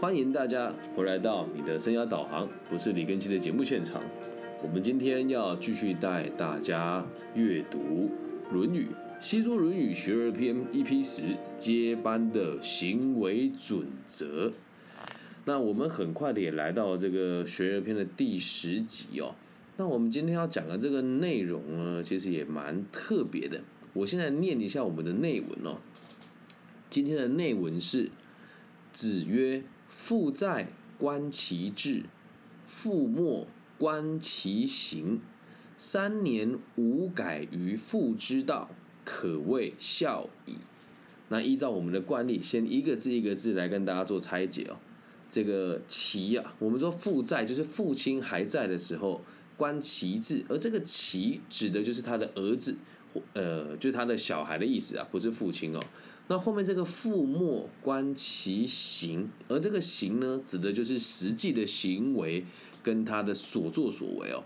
欢迎大家回来到你的生涯导航，不是李根基的节目现场。我们今天要继续带大家阅读《论语》，西周《论语·学而篇》一批十，接班的行为准则。那我们很快的也来到这个《学而篇》的第十集哦。那我们今天要讲的这个内容呢，其实也蛮特别的。我现在念一下我们的内文哦。今天的内文是：子曰。父在，观其志；父没，观其行。三年无改于父之道，可谓孝矣。那依照我们的惯例，先一个字一个字来跟大家做拆解哦。这个“其”啊，我们说父在，就是父亲还在的时候，观其志。而这个“其”指的就是他的儿子，呃，就是他的小孩的意思啊，不是父亲哦。那后面这个父莫观其行，而这个行呢，指的就是实际的行为跟他的所作所为哦。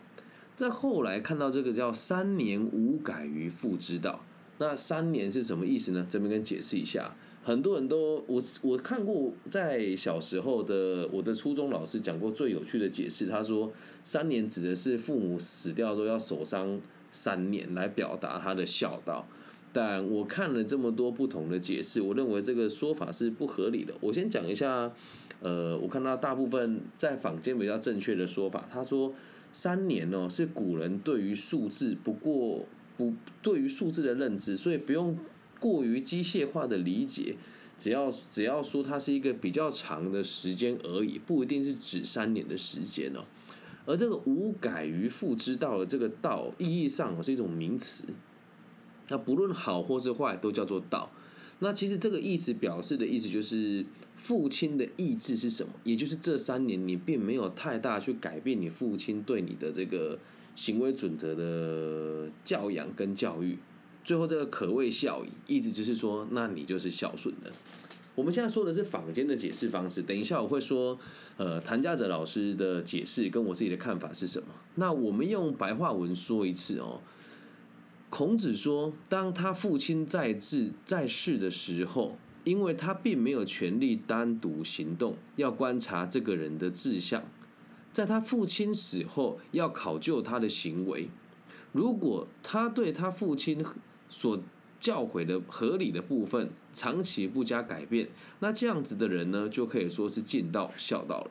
在后来看到这个叫三年无改于父之道，那三年是什么意思呢？这边跟解释一下。很多人都我我看过，在小时候的我的初中老师讲过最有趣的解释，他说三年指的是父母死掉之后要守丧三年，来表达他的孝道。但我看了这么多不同的解释，我认为这个说法是不合理的。我先讲一下，呃，我看到大部分在坊间比较正确的说法，他说三年哦是古人对于数字不过不对于数字的认知，所以不用过于机械化的理解，只要只要说它是一个比较长的时间而已，不一定是指三年的时间哦。而这个无改于父之道的这个道，意义上是一种名词。那不论好或是坏，都叫做道。那其实这个意思表示的意思就是，父亲的意志是什么？也就是这三年你并没有太大去改变你父亲对你的这个行为准则的教养跟教育。最后这个可谓孝矣，意思就是说，那你就是孝顺的。我们现在说的是坊间的解释方式，等一下我会说，呃，谭家哲老师的解释跟我自己的看法是什么。那我们用白话文说一次哦。孔子说：“当他父亲在世在世的时候，因为他并没有权利单独行动，要观察这个人的志向。在他父亲死后，要考究他的行为。如果他对他父亲所教诲的合理的部分长期不加改变，那这样子的人呢，就可以说是尽到孝道了。”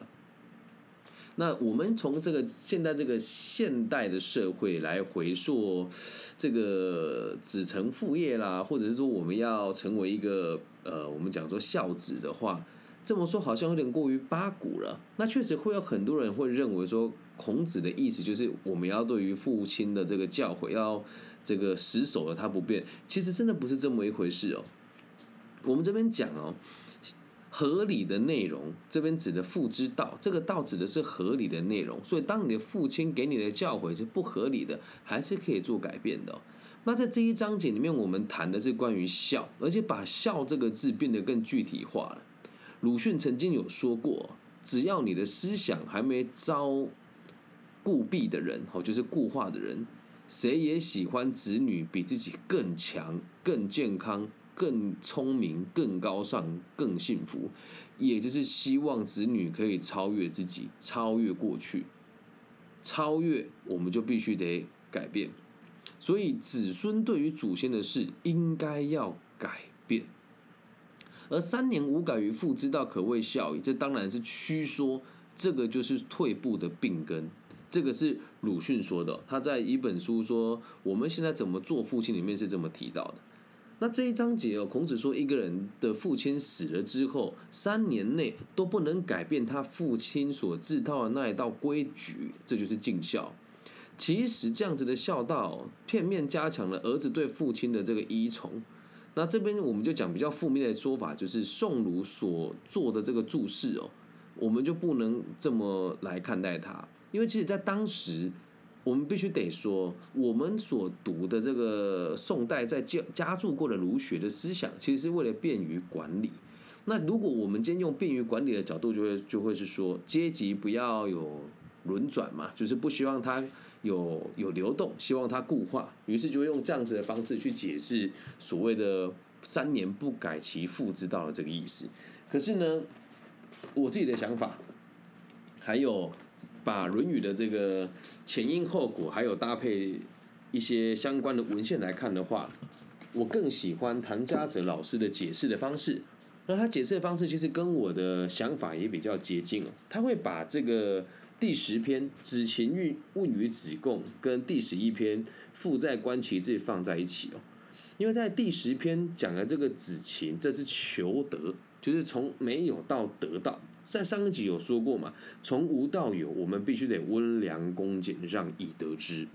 那我们从这个现在这个现代的社会来回溯，这个子承父业啦，或者是说我们要成为一个呃，我们讲说孝子的话，这么说好像有点过于八股了。那确实会有很多人会认为说，孔子的意思就是我们要对于父亲的这个教诲要这个死守了他不变。其实真的不是这么一回事哦。我们这边讲哦。合理的内容，这边指的父之道，这个道指的是合理的内容。所以，当你的父亲给你的教诲是不合理的，还是可以做改变的。那在这一章节里面，我们谈的是关于孝，而且把孝这个字变得更具体化了。鲁迅曾经有说过，只要你的思想还没遭固蔽的人，哦，就是固化的人，谁也喜欢子女比自己更强、更健康。更聪明、更高尚、更幸福，也就是希望子女可以超越自己，超越过去，超越我们就必须得改变。所以子孙对于祖先的事应该要改变。而三年无改于父之道，可谓孝矣。这当然是虚说，这个就是退步的病根。这个是鲁迅说的，他在一本书说我们现在怎么做父亲里面是这么提到的。那这一章节哦，孔子说，一个人的父亲死了之后，三年内都不能改变他父亲所制造的那一道规矩，这就是尽孝。其实这样子的孝道，片面加强了儿子对父亲的这个依从。那这边我们就讲比较负面的说法，就是宋儒所做的这个注释哦，我们就不能这么来看待他，因为其实在当时。我们必须得说，我们所读的这个宋代在加加注过的儒学的思想，其实是为了便于管理。那如果我们今天用便于管理的角度，就会就会是说，阶级不要有轮转嘛，就是不希望它有有流动，希望它固化。于是就会用这样子的方式去解释所谓的“三年不改其父之道”的这个意思。可是呢，我自己的想法，还有把《论语》的这个前因后果，还有搭配一些相关的文献来看的话，我更喜欢唐家泽老师的解释的方式。那他解释的方式其实跟我的想法也比较接近哦。他会把这个第十篇“子禽运问于子贡”跟第十一篇“父在观其志”放在一起哦。因为在第十篇讲的这个子禽，这是求得，就是从没有到得到。在上一集有说过嘛，从无到有，我们必须得温良恭俭让以得之。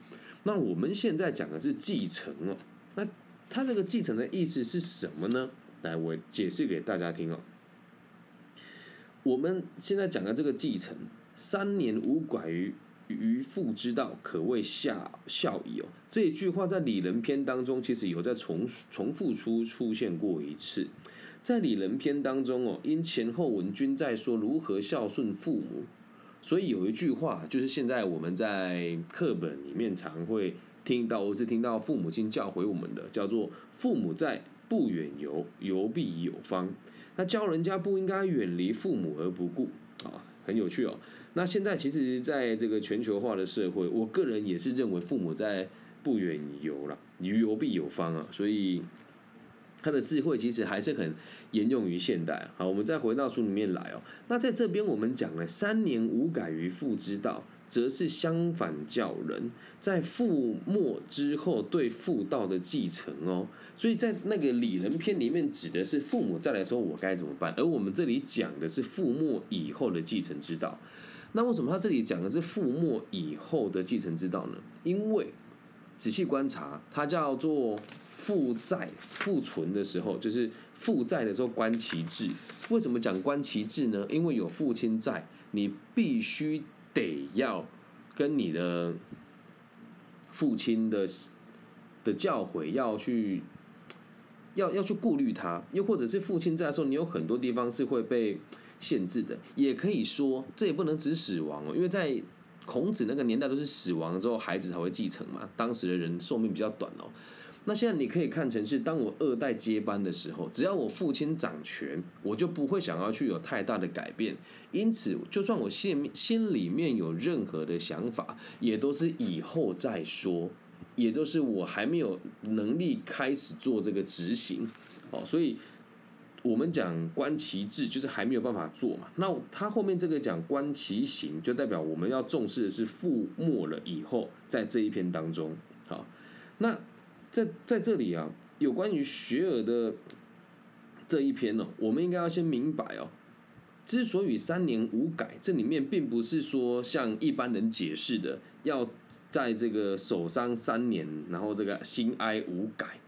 那我们现在讲的是继承哦。那他这个继承的意思是什么呢？来，我解释给大家听哦。我们现在讲的这个继承，三年无拐于。愚父之道，可谓下孝矣哦。这一句话在《礼仁篇》当中，其实有在重重复出出现过一次。在《礼仁篇》当中哦，因前后文均在说如何孝顺父母，所以有一句话，就是现在我们在课本里面常会听到，或是听到父母亲教诲我们的，叫做“父母在，不远游，游必有方”。那教人家不应该远离父母而不顾啊，很有趣哦。那现在其实，在这个全球化的社会，我个人也是认为父母在不远游了，旅游必有方啊，所以他的智慧其实还是很沿用于现代。好，我们再回到书里面来哦。那在这边我们讲了三年无改于父之道。则是相反教人，在父没之后对父道的继承哦，所以在那个礼人篇里面指的是父母再来说我该怎么办，而我们这里讲的是父没以后的继承之道。那为什么他这里讲的是父没以后的继承之道呢？因为仔细观察，它叫做父在父存的时候，就是父在的时候观其志。为什么讲观其志呢？因为有父亲在，你必须。得要跟你的父亲的的教诲要去要要去顾虑他，又或者是父亲在的时候，你有很多地方是会被限制的。也可以说，这也不能指死亡哦，因为在孔子那个年代都是死亡之后孩子才会继承嘛，当时的人寿命比较短哦。那现在你可以看成是，当我二代接班的时候，只要我父亲掌权，我就不会想要去有太大的改变。因此，就算我心心里面有任何的想法，也都是以后再说，也就是我还没有能力开始做这个执行。哦，所以我们讲观其志，就是还没有办法做嘛。那他后面这个讲观其行，就代表我们要重视的是覆没了以后，在这一篇当中，好，那。在在这里啊，有关于学而的这一篇呢，我们应该要先明白哦。之所以三年无改，这里面并不是说像一般人解释的，要在这个守丧三年，然后这个心哀无改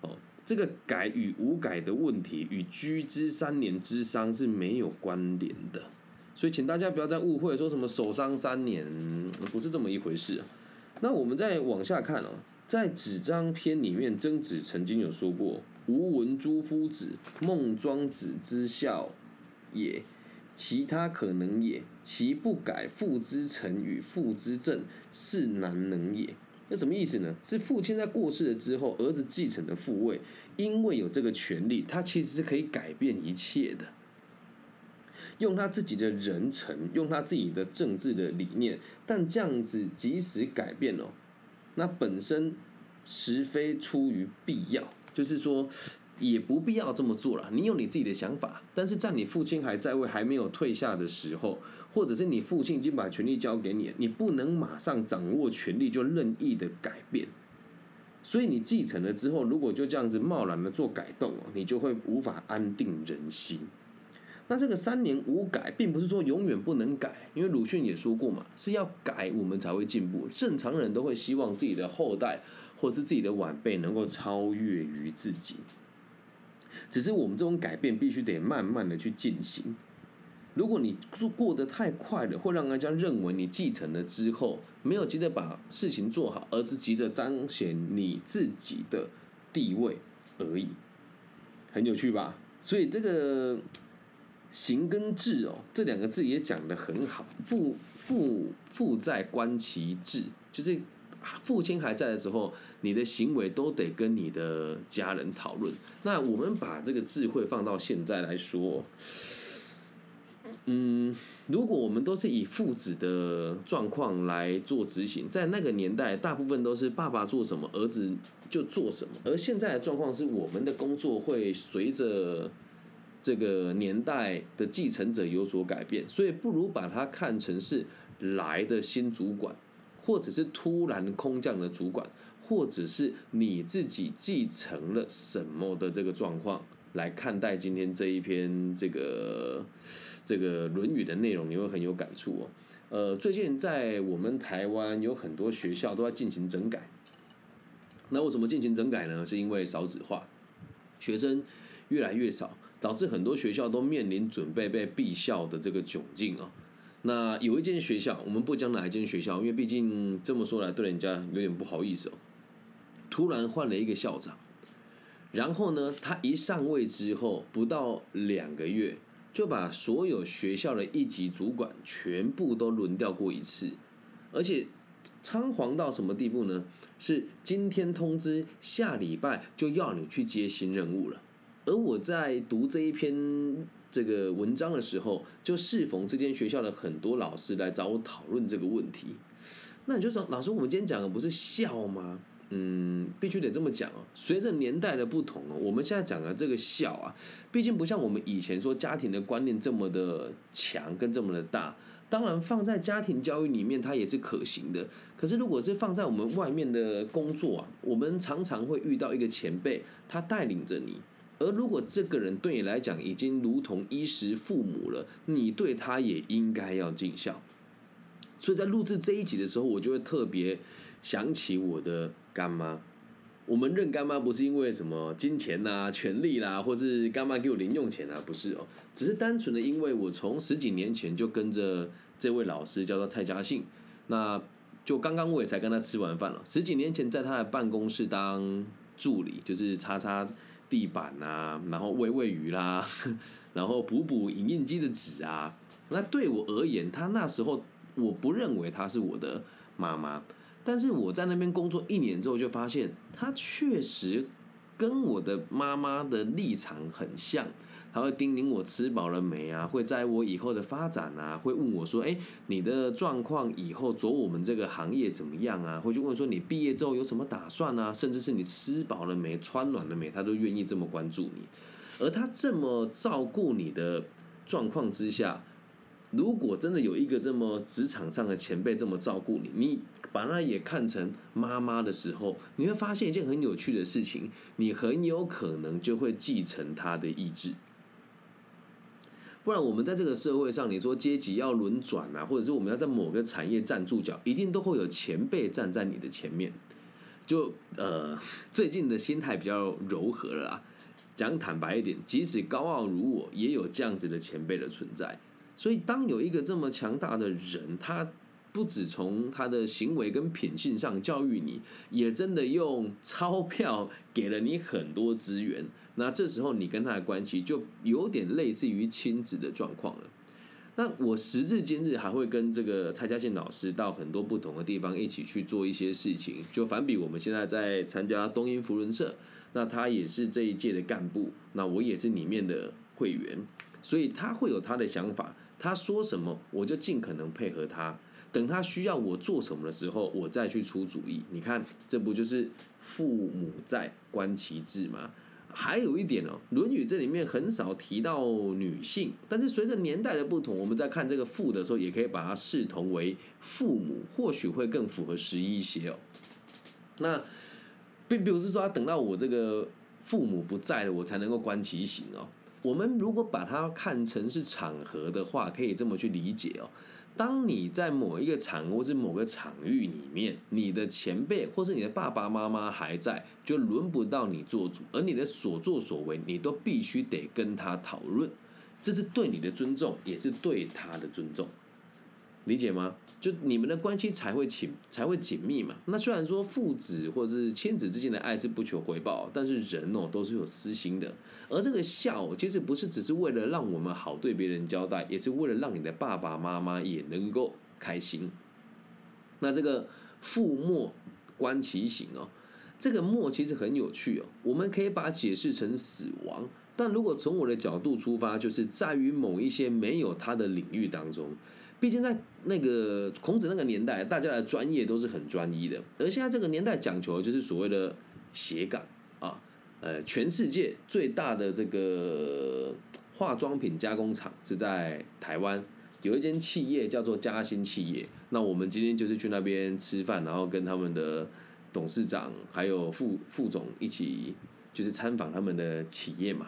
哦。这个改与无改的问题，与居之三年之丧是没有关联的。所以，请大家不要再误会，说什么守丧三年不是这么一回事。那我们再往下看哦。在《子张篇》里面，曾子曾经有说过：“吾闻诸夫子，孟庄子之孝也，其他可能也。其不改父之臣与父之政，是难能也。”那什么意思呢？是父亲在过世了之后，儿子继承的父位，因为有这个权利，他其实是可以改变一切的，用他自己的人臣，用他自己的政治的理念。但这样子，即使改变了。那本身实非出于必要，就是说也不必要这么做了。你有你自己的想法，但是在你父亲还在位、还没有退下的时候，或者是你父亲已经把权力交给你，你不能马上掌握权力就任意的改变。所以你继承了之后，如果就这样子贸然的做改动哦，你就会无法安定人心。那这个三年无改，并不是说永远不能改，因为鲁迅也说过嘛，是要改我们才会进步。正常人都会希望自己的后代或是自己的晚辈能够超越于自己，只是我们这种改变必须得慢慢的去进行。如果你做过得太快了，会让人家认为你继承了之后没有急着把事情做好，而是急着彰显你自己的地位而已，很有趣吧？所以这个。行跟志哦，这两个字也讲得很好。父父父在观其志，就是父亲还在的时候，你的行为都得跟你的家人讨论。那我们把这个智慧放到现在来说，嗯，如果我们都是以父子的状况来做执行，在那个年代，大部分都是爸爸做什么，儿子就做什么。而现在的状况是，我们的工作会随着这个年代的继承者有所改变，所以不如把它看成是来的新主管，或者是突然空降的主管，或者是你自己继承了什么的这个状况来看待今天这一篇这个。这个《论语》的内容你会很有感触哦。呃，最近在我们台湾有很多学校都在进行整改。那为什么进行整改呢？是因为少子化，学生越来越少，导致很多学校都面临准备被闭校的这个窘境啊。那有一间学校，我们不讲哪一间学校，因为毕竟这么说来对人家有点不好意思哦。突然换了一个校长，然后呢，他一上位之后不到两个月。就把所有学校的一级主管全部都轮调过一次，而且仓皇到什么地步呢？是今天通知，下礼拜就要你去接新任务了。而我在读这一篇这个文章的时候，就适逢这间学校的很多老师来找我讨论这个问题。那你就说，老师，我们今天讲的不是笑吗？嗯，必须得这么讲哦。随着年代的不同哦，我们现在讲的这个孝啊，毕竟不像我们以前说家庭的观念这么的强跟这么的大。当然，放在家庭教育里面，它也是可行的。可是，如果是放在我们外面的工作啊，我们常常会遇到一个前辈，他带领着你。而如果这个人对你来讲已经如同衣食父母了，你对他也应该要尽孝。所以在录制这一集的时候，我就会特别想起我的。干妈，我们认干妈不是因为什么金钱呐、权利啦，或是干妈给我零用钱啊，不是哦，只是单纯的因为我从十几年前就跟着这位老师叫做蔡家信，那就刚刚我也才跟他吃完饭了。十几年前在他的办公室当助理，就是叉叉地板啊，然后喂喂鱼啦，然后补补影印机的纸啊。那对我而言，他那时候我不认为他是我的妈妈。但是我在那边工作一年之后，就发现他确实跟我的妈妈的立场很像。他会叮咛我吃饱了没啊，会在我以后的发展啊，会问我说：“哎，你的状况以后走我们这个行业怎么样啊？”会去问说：“你毕业之后有什么打算啊？”甚至是你吃饱了没、穿暖了没，他都愿意这么关注你。而他这么照顾你的状况之下。如果真的有一个这么职场上的前辈这么照顾你，你把他也看成妈妈的时候，你会发现一件很有趣的事情，你很有可能就会继承他的意志。不然，我们在这个社会上，你说阶级要轮转啊，或者是我们要在某个产业站住脚，一定都会有前辈站在你的前面。就呃，最近的心态比较柔和了啊。讲坦白一点，即使高傲如我，也有这样子的前辈的存在。所以，当有一个这么强大的人，他不止从他的行为跟品性上教育你，也真的用钞票给了你很多资源。那这时候，你跟他的关系就有点类似于亲子的状况了。那我时至今日还会跟这个蔡家信老师到很多不同的地方一起去做一些事情。就反比我们现在在参加东英福伦社，那他也是这一届的干部，那我也是里面的会员，所以他会有他的想法。他说什么，我就尽可能配合他。等他需要我做什么的时候，我再去出主意。你看，这不就是父母在，观其志吗？还有一点哦，《论语》这里面很少提到女性，但是随着年代的不同，我们在看这个“父”的时候，也可以把它视同为父母，或许会更符合时宜一些哦。那并不是说，他等到我这个父母不在了，我才能够观其行哦。我们如果把它看成是场合的话，可以这么去理解哦。当你在某一个场或者某个场域里面，你的前辈或是你的爸爸妈妈还在，就轮不到你做主，而你的所作所为，你都必须得跟他讨论，这是对你的尊重，也是对他的尊重。理解吗？就你们的关系才会紧，才会紧密嘛。那虽然说父子或者是亲子之间的爱是不求回报，但是人哦都是有私心的。而这个孝其实不是只是为了让我们好对别人交代，也是为了让你的爸爸妈妈也能够开心。那这个父莫观其行哦，这个莫其实很有趣哦。我们可以把它解释成死亡，但如果从我的角度出发，就是在于某一些没有他的领域当中，毕竟在那个孔子那个年代，大家的专业都是很专一的，而现在这个年代讲求就是所谓的斜杠啊，呃，全世界最大的这个化妆品加工厂是在台湾。有一间企业叫做嘉兴企业，那我们今天就是去那边吃饭，然后跟他们的董事长还有副副总一起就是参访他们的企业嘛。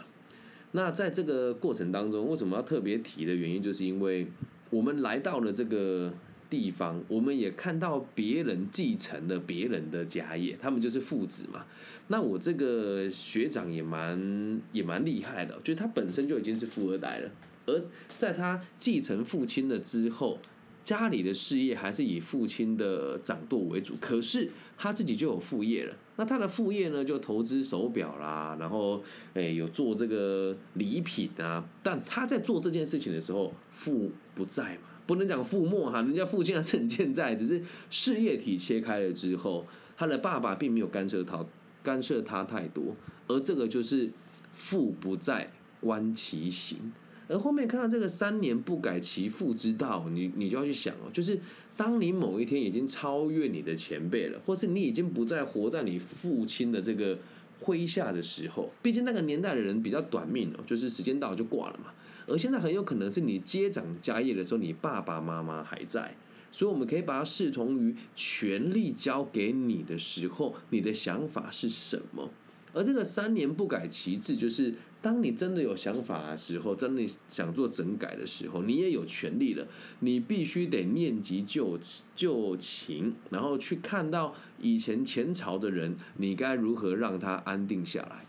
那在这个过程当中，为什么要特别提的原因，就是因为我们来到了这个地方，我们也看到别人继承了别人的家业，他们就是父子嘛。那我这个学长也蛮也蛮厉害的，就是他本身就已经是富二代了。而在他继承父亲了之后，家里的事业还是以父亲的掌舵为主。可是他自己就有副业了。那他的副业呢，就投资手表啦，然后诶有做这个礼品啊。但他在做这件事情的时候，父不在嘛，不能讲父没哈，人家父亲还是很健在，只是事业体切开了之后，他的爸爸并没有干涉他，干涉他太多。而这个就是父不在，观其行。而后面看到这个三年不改其父之道，你你就要去想哦，就是当你某一天已经超越你的前辈了，或是你已经不再活在你父亲的这个麾下的时候，毕竟那个年代的人比较短命哦，就是时间到就挂了嘛。而现在很有可能是你接掌家业的时候，你爸爸妈妈还在，所以我们可以把它视同于权力交给你的时候，你的想法是什么？而这个三年不改其志，就是当你真的有想法的时候，真的想做整改的时候，你也有权利了。你必须得念及旧旧情，然后去看到以前前朝的人，你该如何让他安定下来。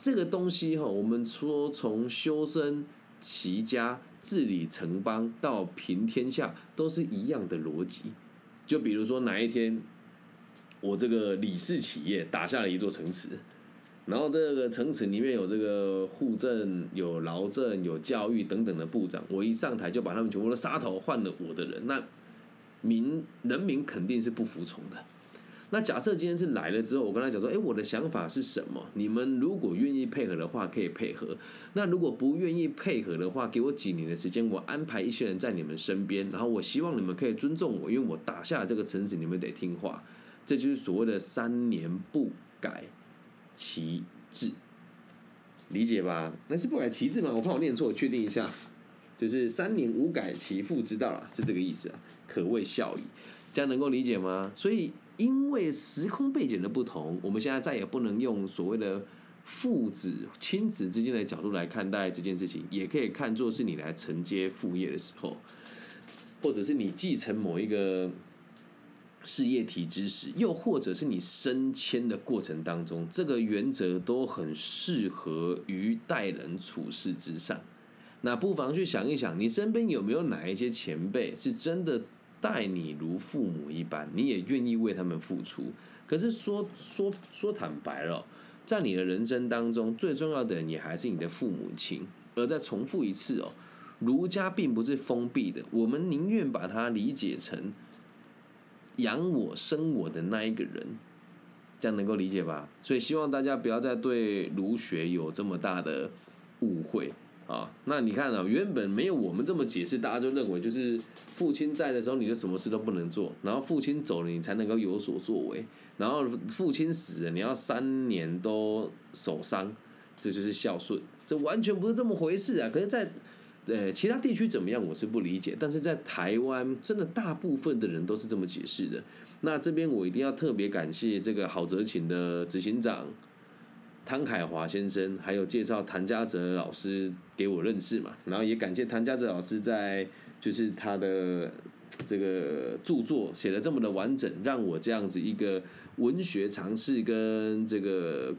这个东西哈，我们说从修身齐家、治理城邦到平天下，都是一样的逻辑。就比如说哪一天，我这个李氏企业打下了一座城池。然后这个城池里面有这个户政、有劳政、有教育等等的部长，我一上台就把他们全部都杀头，换了我的人，那民人民肯定是不服从的。那假设今天是来了之后，我跟他讲说，哎，我的想法是什么？你们如果愿意配合的话，可以配合；那如果不愿意配合的话，给我几年的时间，我安排一些人在你们身边，然后我希望你们可以尊重我，因为我打下了这个城市，你们得听话。这就是所谓的三年不改。其志，理解吧？那是不改其志嘛？我怕我念错，确定一下，就是三年无改其父之道啊，是这个意思啊，可谓孝矣。这样能够理解吗？所以，因为时空背景的不同，我们现在再也不能用所谓的父子亲子之间的角度来看待这件事情，也可以看作是你来承接副业的时候，或者是你继承某一个。事业体之时，又或者是你升迁的过程当中，这个原则都很适合于待人处事之上。那不妨去想一想，你身边有没有哪一些前辈是真的待你如父母一般，你也愿意为他们付出？可是说说说坦白了，在你的人生当中，最重要的也还是你的父母亲。而再重复一次哦，儒家并不是封闭的，我们宁愿把它理解成。养我生我的那一个人，这样能够理解吧？所以希望大家不要再对儒学有这么大的误会啊！那你看啊，原本没有我们这么解释，大家就认为就是父亲在的时候，你就什么事都不能做，然后父亲走了，你才能够有所作为，然后父亲死了，你要三年都守丧，这就是孝顺，这完全不是这么回事啊！可是，在呃，其他地区怎么样，我是不理解。但是在台湾，真的大部分的人都是这么解释的。那这边我一定要特别感谢这个郝泽勤的执行长汤凯华先生，还有介绍谭家泽老师给我认识嘛。然后也感谢谭家泽老师在就是他的这个著作写的这么的完整，让我这样子一个文学尝试跟这个。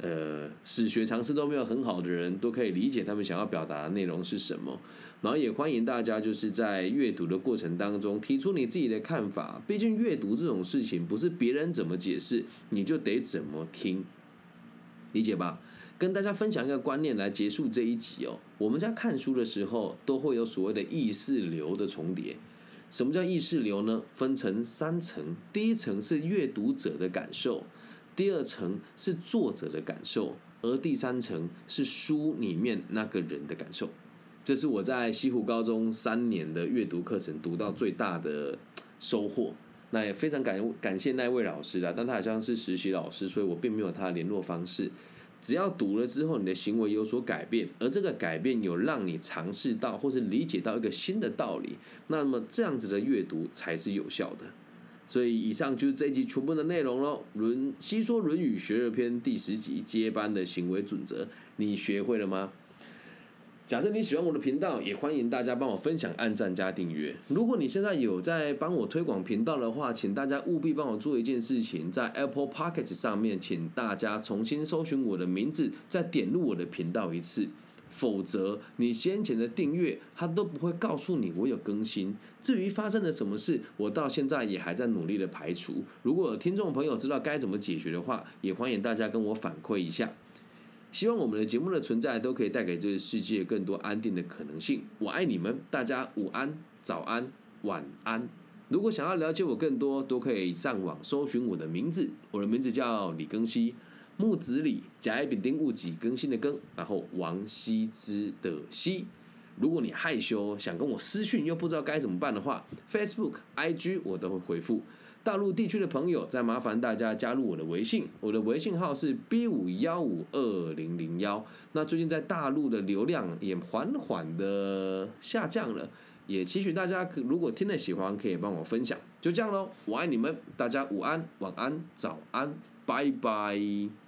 呃，史学常识都没有很好的人，都可以理解他们想要表达的内容是什么。然后也欢迎大家就是在阅读的过程当中提出你自己的看法。毕竟阅读这种事情不是别人怎么解释你就得怎么听，理解吧？跟大家分享一个观念来结束这一集哦。我们在看书的时候都会有所谓的意识流的重叠。什么叫意识流呢？分成三层，第一层是阅读者的感受。第二层是作者的感受，而第三层是书里面那个人的感受。这是我在西湖高中三年的阅读课程读到最大的收获。那也非常感感谢那位老师啦，但他好像是实习老师，所以我并没有他的联络方式。只要读了之后，你的行为有所改变，而这个改变有让你尝试到或是理解到一个新的道理，那么这样子的阅读才是有效的。所以以上就是这一集全部的内容喽。论西说论语学而篇第十集接班的行为准则，你学会了吗？假设你喜欢我的频道，也欢迎大家帮我分享、按赞加订阅。如果你现在有在帮我推广频道的话，请大家务必帮我做一件事情，在 Apple Pocket 上面，请大家重新搜寻我的名字，再点入我的频道一次。否则，你先前的订阅它都不会告诉你我有更新。至于发生了什么事，我到现在也还在努力的排除。如果听众朋友知道该怎么解决的话，也欢迎大家跟我反馈一下。希望我们的节目的存在都可以带给这个世界更多安定的可能性。我爱你们，大家午安、早安、晚安。如果想要了解我更多，都可以上网搜寻我的名字。我的名字叫李庚希，木子李，甲乙丙丁戊己更新的更，然后王羲之的羲。如果你害羞，想跟我私讯又不知道该怎么办的话，Facebook、IG 我都会回复。大陆地区的朋友，再麻烦大家加入我的微信，我的微信号是 B 五幺五二零零幺。那最近在大陆的流量也缓缓的下降了，也期许大家如果听了喜欢，可以帮我分享。就这样喽，我爱你们，大家午安、晚安、早安，拜拜。